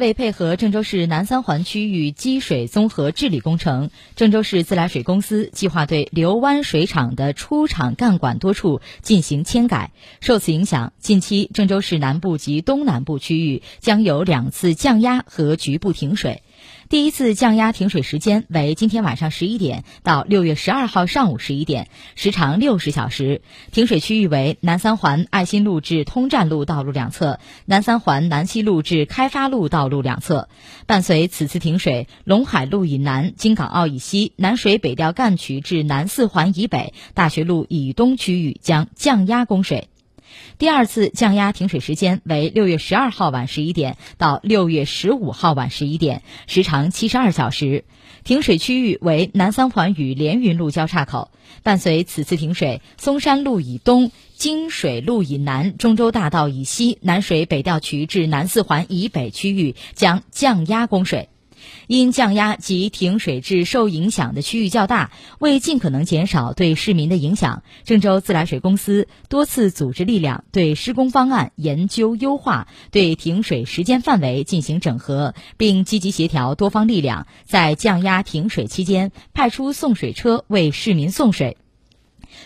为配合郑州市南三环区域积水综合治理工程，郑州市自来水公司计划对刘湾水厂的出厂干管多处进行迁改。受此影响，近期郑州市南部及东南部区域将有两次降压和局部停水。第一次降压停水时间为今天晚上十一点到六月十二号上午十一点，时长六十小时。停水区域为南三环爱心路至通站路道路两侧、南三环南西路至开发路道路两侧。伴随此次停水，陇海路以南、京港澳以西、南水北调干渠至南四环以北、大学路以东区域将降压供水。第二次降压停水时间为六月十二号晚十一点到六月十五号晚十一点，时长七十二小时。停水区域为南三环与连云路交叉口。伴随此次停水，松山路以东、金水路以南、中州大道以西、南水北调渠至南四环以北区域将降压供水。因降压及停水至受影响的区域较大，为尽可能减少对市民的影响，郑州自来水公司多次组织力量对施工方案研究优化，对停水时间范围进行整合，并积极协调多方力量，在降压停水期间派出送水车为市民送水。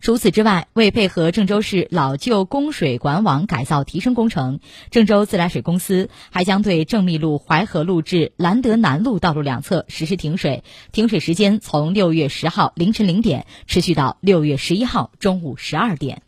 除此之外，为配合郑州市老旧供水管网改造提升工程，郑州自来水公司还将对郑密路淮河路至兰德南路道路两侧实施停水，停水时间从六月十号凌晨零点持续到六月十一号中午十二点。